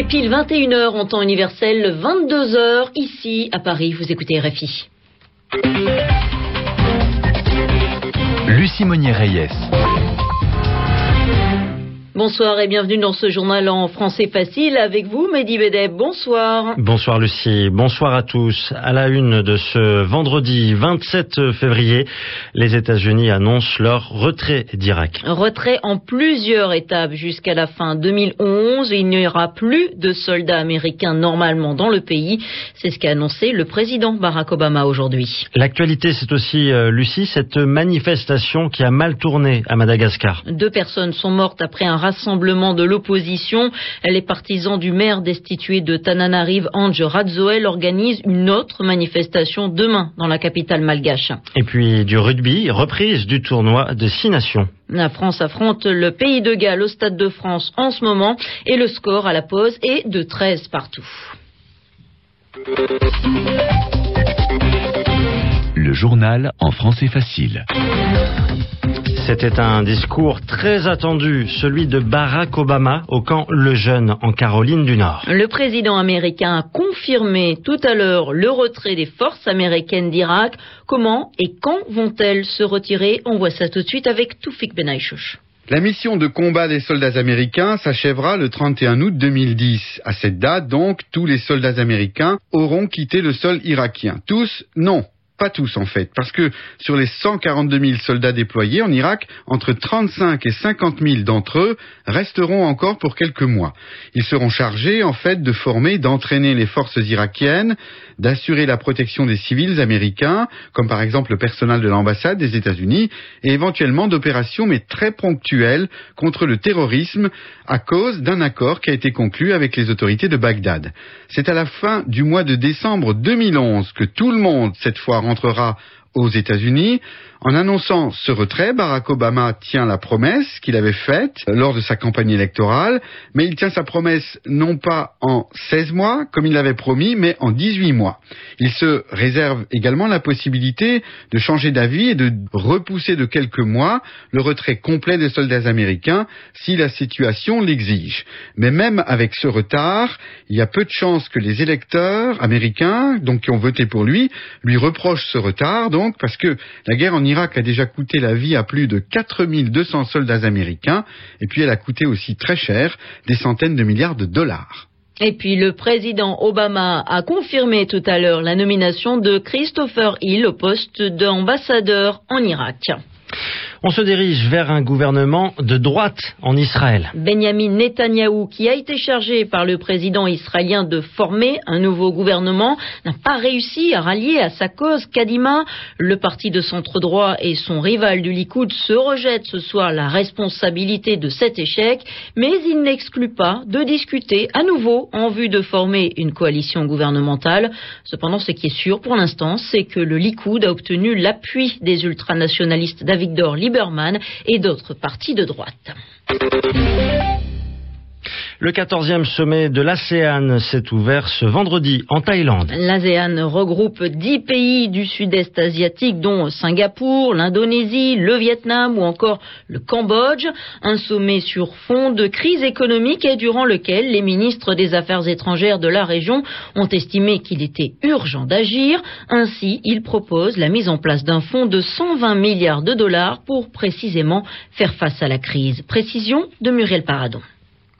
est pile 21h en temps universel, 22h ici à Paris. Vous écoutez RFI. Lucie Monnier-Reyes. Bonsoir et bienvenue dans ce journal en français facile avec vous, Mehdi Bedeb. Bonsoir. Bonsoir Lucie, bonsoir à tous. À la une de ce vendredi 27 février, les États-Unis annoncent leur retrait d'Irak. Retrait en plusieurs étapes jusqu'à la fin 2011. Il n'y aura plus de soldats américains normalement dans le pays. C'est ce qu'a annoncé le président Barack Obama aujourd'hui. L'actualité, c'est aussi, euh, Lucie, cette manifestation qui a mal tourné à Madagascar. Deux personnes sont mortes après un rassemblement de l'opposition. Les partisans du maire destitué de Tananarive, Ange Radzoel, organisent une autre manifestation demain dans la capitale malgache. Et puis du rugby, reprise du tournoi de six nations. La France affronte le pays de Galles au Stade de France en ce moment et le score à la pause est de 13 partout. Journal en français facile. C'était un discours très attendu, celui de Barack Obama au camp Le Jeune en Caroline du Nord. Le président américain a confirmé tout à l'heure le retrait des forces américaines d'Irak. Comment et quand vont-elles se retirer? On voit ça tout de suite avec Toufik Benaïchouch. La mission de combat des soldats américains s'achèvera le 31 août 2010. À cette date, donc, tous les soldats américains auront quitté le sol irakien. Tous, non. Pas tous en fait, parce que sur les 142 000 soldats déployés en Irak, entre 35 et 50 000 d'entre eux resteront encore pour quelques mois. Ils seront chargés en fait de former, d'entraîner les forces irakiennes, d'assurer la protection des civils américains, comme par exemple le personnel de l'ambassade des États-Unis, et éventuellement d'opérations mais très ponctuelles contre le terrorisme à cause d'un accord qui a été conclu avec les autorités de Bagdad. C'est à la fin du mois de décembre 2011 que tout le monde, cette fois, rentrera aux États-Unis. En annonçant ce retrait, Barack Obama tient la promesse qu'il avait faite lors de sa campagne électorale, mais il tient sa promesse non pas en 16 mois, comme il l'avait promis, mais en 18 mois. Il se réserve également la possibilité de changer d'avis et de repousser de quelques mois le retrait complet des soldats américains si la situation l'exige. Mais même avec ce retard, il y a peu de chances que les électeurs américains, donc qui ont voté pour lui, lui reprochent ce retard, donc, parce que la guerre en Irak a déjà coûté la vie à plus de 4200 soldats américains, et puis elle a coûté aussi très cher, des centaines de milliards de dollars. Et puis le président Obama a confirmé tout à l'heure la nomination de Christopher Hill au poste d'ambassadeur en Irak. On se dirige vers un gouvernement de droite en Israël. Benjamin Netanyahou, qui a été chargé par le président israélien de former un nouveau gouvernement, n'a pas réussi à rallier à sa cause Kadima. Le parti de centre droit et son rival du Likoud se rejettent ce soir la responsabilité de cet échec, mais il n'exclut pas de discuter à nouveau en vue de former une coalition gouvernementale. Cependant, ce qui est sûr pour l'instant, c'est que le Likoud a obtenu l'appui des ultranationalistes d'Avigdor Et d'autres partis de droite. Le 14e sommet de l'ASEAN s'est ouvert ce vendredi en Thaïlande. L'ASEAN regroupe dix pays du sud-est asiatique, dont Singapour, l'Indonésie, le Vietnam ou encore le Cambodge. Un sommet sur fond de crise économique et durant lequel les ministres des Affaires étrangères de la région ont estimé qu'il était urgent d'agir. Ainsi, ils proposent la mise en place d'un fonds de 120 milliards de dollars pour précisément faire face à la crise. Précision de Muriel Paradon.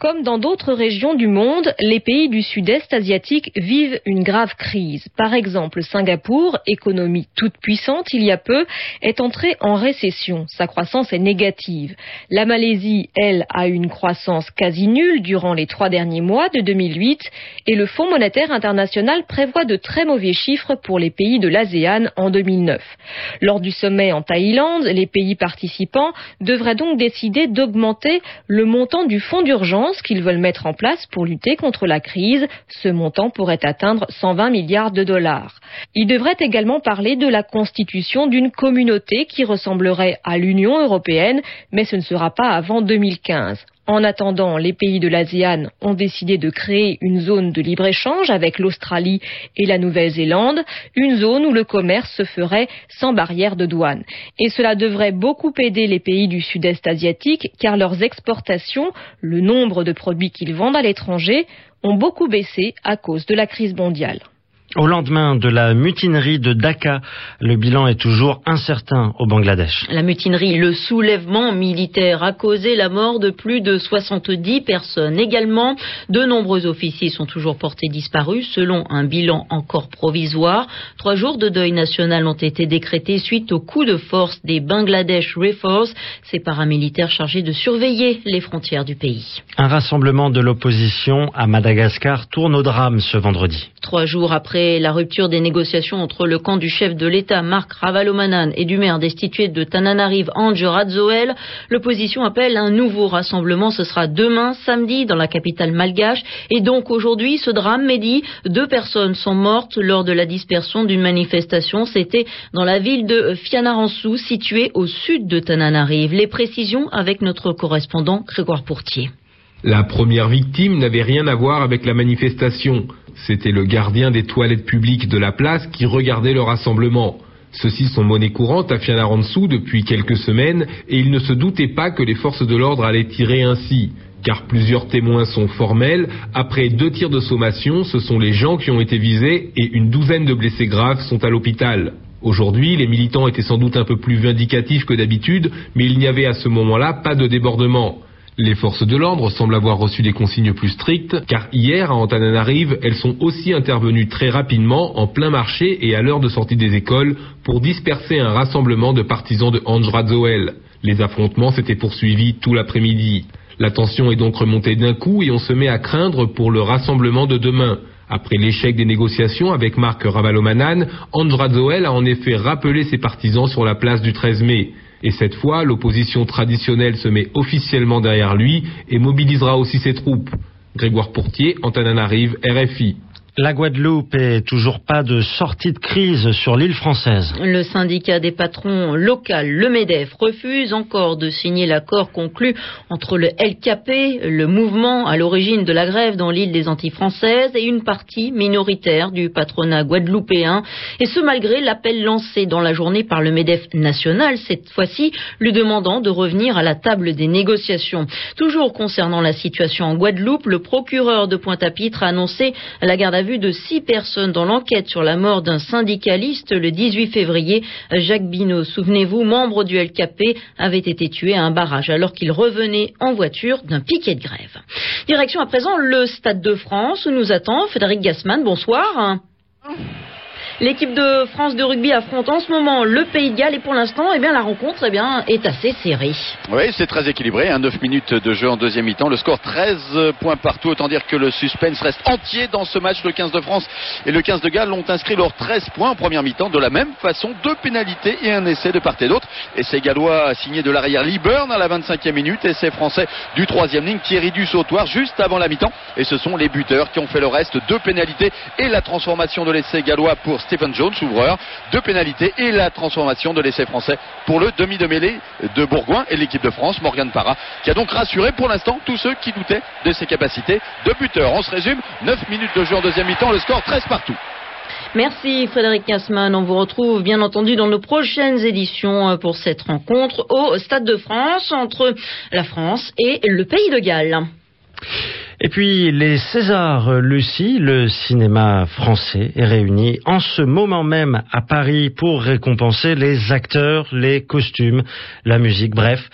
Comme dans d'autres régions du monde, les pays du sud-est asiatique vivent une grave crise. Par exemple, Singapour, économie toute puissante il y a peu, est entrée en récession. Sa croissance est négative. La Malaisie, elle, a une croissance quasi nulle durant les trois derniers mois de 2008 et le Fonds monétaire international prévoit de très mauvais chiffres pour les pays de l'ASEAN en 2009. Lors du sommet en Thaïlande, les pays participants devraient donc décider d'augmenter le montant du fonds d'urgence qu'ils veulent mettre en place pour lutter contre la crise. Ce montant pourrait atteindre 120 milliards de dollars. Ils devraient également parler de la constitution d'une communauté qui ressemblerait à l'Union européenne, mais ce ne sera pas avant 2015. En attendant, les pays de l'ASEAN ont décidé de créer une zone de libre-échange avec l'Australie et la Nouvelle-Zélande, une zone où le commerce se ferait sans barrière de douane. Et cela devrait beaucoup aider les pays du sud-est asiatique car leurs exportations, le nombre de produits qu'ils vendent à l'étranger, ont beaucoup baissé à cause de la crise mondiale. Au lendemain de la mutinerie de Dhaka, le bilan est toujours incertain au Bangladesh. La mutinerie, le soulèvement militaire a causé la mort de plus de 70 personnes. Également, de nombreux officiers sont toujours portés disparus selon un bilan encore provisoire. Trois jours de deuil national ont été décrétés suite au coup de force des Bangladesh Reforce, ces paramilitaires chargés de surveiller les frontières du pays. Un rassemblement de l'opposition à Madagascar tourne au drame ce vendredi. Trois jours après la rupture des négociations entre le camp du chef de l'État, Marc Ravalomanan, et du maire destitué de Tananarive, Ange Radzoel, l'opposition appelle un nouveau rassemblement. Ce sera demain, samedi, dans la capitale malgache. Et donc aujourd'hui, ce drame, Mehdi, deux personnes sont mortes lors de la dispersion d'une manifestation. C'était dans la ville de Fianarantsoa, située au sud de Tananarive. Les précisions avec notre correspondant Grégoire Pourtier. La première victime n'avait rien à voir avec la manifestation. C'était le gardien des toilettes publiques de la place qui regardait le rassemblement. Ceux-ci sont monnaie courante à Fianarantsoa depuis quelques semaines et il ne se doutait pas que les forces de l'ordre allaient tirer ainsi. Car plusieurs témoins sont formels. Après deux tirs de sommation, ce sont les gens qui ont été visés et une douzaine de blessés graves sont à l'hôpital. Aujourd'hui, les militants étaient sans doute un peu plus vindicatifs que d'habitude, mais il n'y avait à ce moment-là pas de débordement. Les forces de l'ordre semblent avoir reçu des consignes plus strictes, car hier à Antananarive, elles sont aussi intervenues très rapidement en plein marché et à l'heure de sortie des écoles pour disperser un rassemblement de partisans de Anj Radzoel. Les affrontements s'étaient poursuivis tout l'après-midi. La tension est donc remontée d'un coup et on se met à craindre pour le rassemblement de demain. Après l'échec des négociations avec Marc Ravalomanan, Anj Radzoel a en effet rappelé ses partisans sur la place du 13 mai. Et cette fois, l'opposition traditionnelle se met officiellement derrière lui et mobilisera aussi ses troupes. Grégoire Pourtier, Antananarive, RFI. La Guadeloupe est toujours pas de sortie de crise sur l'île française. Le syndicat des patrons local, le MEDEF, refuse encore de signer l'accord conclu entre le LKP, le mouvement à l'origine de la grève dans l'île des Antilles françaises, et une partie minoritaire du patronat guadeloupéen. Et ce malgré l'appel lancé dans la journée par le MEDEF national, cette fois-ci lui demandant de revenir à la table des négociations. Toujours concernant la situation en Guadeloupe, le procureur de Pointe-à-Pitre a annoncé la garde à vue de six personnes dans l'enquête sur la mort d'un syndicaliste le 18 février. Jacques Binot, souvenez-vous, membre du LKP, avait été tué à un barrage alors qu'il revenait en voiture d'un piquet de grève. Direction à présent le Stade de France où nous attend Frédéric Gassman. Bonsoir. L'équipe de France de rugby affronte en ce moment le Pays de Galles et pour l'instant, eh bien, la rencontre eh bien, est assez serrée. Oui, c'est très équilibré. Hein, 9 minutes de jeu en deuxième mi-temps. Le score 13 points partout. Autant dire que le suspense reste entier dans ce match. Le 15 de France et le 15 de Galles ont inscrit leurs 13 points en première mi-temps. De la même façon, deux pénalités et un essai de part et d'autre. Essai gallois signé de l'arrière Liburn à la 25e minute. Essai français du troisième ligne Thierry du sautoir juste avant la mi-temps. Et ce sont les buteurs qui ont fait le reste. Deux pénalités et la transformation de l'essai gallois pour Stephen Jones, ouvreur, deux pénalités et la transformation de l'essai français pour le demi de mêlée de Bourgoin et l'équipe de France, Morgan Parra, qui a donc rassuré pour l'instant tous ceux qui doutaient de ses capacités de buteur. On se résume, 9 minutes de jeu en deuxième mi-temps, le score 13 partout. Merci Frédéric Kassmann. On vous retrouve bien entendu dans nos prochaines éditions pour cette rencontre au Stade de France entre la France et le Pays de Galles. Et puis les Césars, Lucie, le cinéma français est réuni en ce moment même à Paris pour récompenser les acteurs, les costumes, la musique, bref,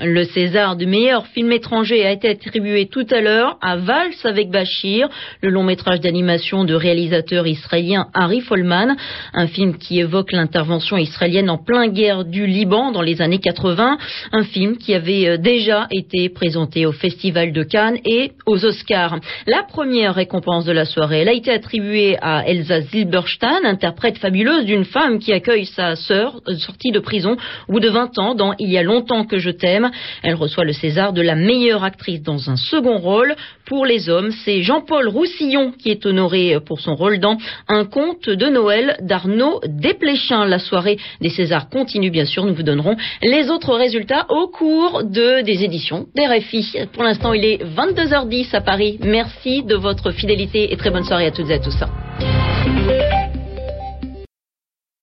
Le César du meilleur film étranger a été attribué tout à l'heure à Vals avec Bachir, le long métrage d'animation de réalisateur israélien Harry Folman, un film qui évoque l'intervention israélienne en plein guerre du Liban dans les années 80, un film qui avait déjà été présenté au Festival de Cannes et aux Oscars. La première récompense de la soirée, elle a été attribuée à Elsa Zilberstein, interprète fabuleuse d'une femme qui accueille sa sœur sortie de prison bout de 20 ans dans Il y a longtemps longtemps que je t'aime. Elle reçoit le César de la meilleure actrice dans un second rôle. Pour les hommes, c'est Jean-Paul Roussillon qui est honoré pour son rôle dans Un conte de Noël d'Arnaud Desplechin. La soirée des Césars continue bien sûr. Nous vous donnerons les autres résultats au cours de, des éditions des RFI. Pour l'instant, il est 22h10 à Paris. Merci de votre fidélité et très bonne soirée à toutes et à tous.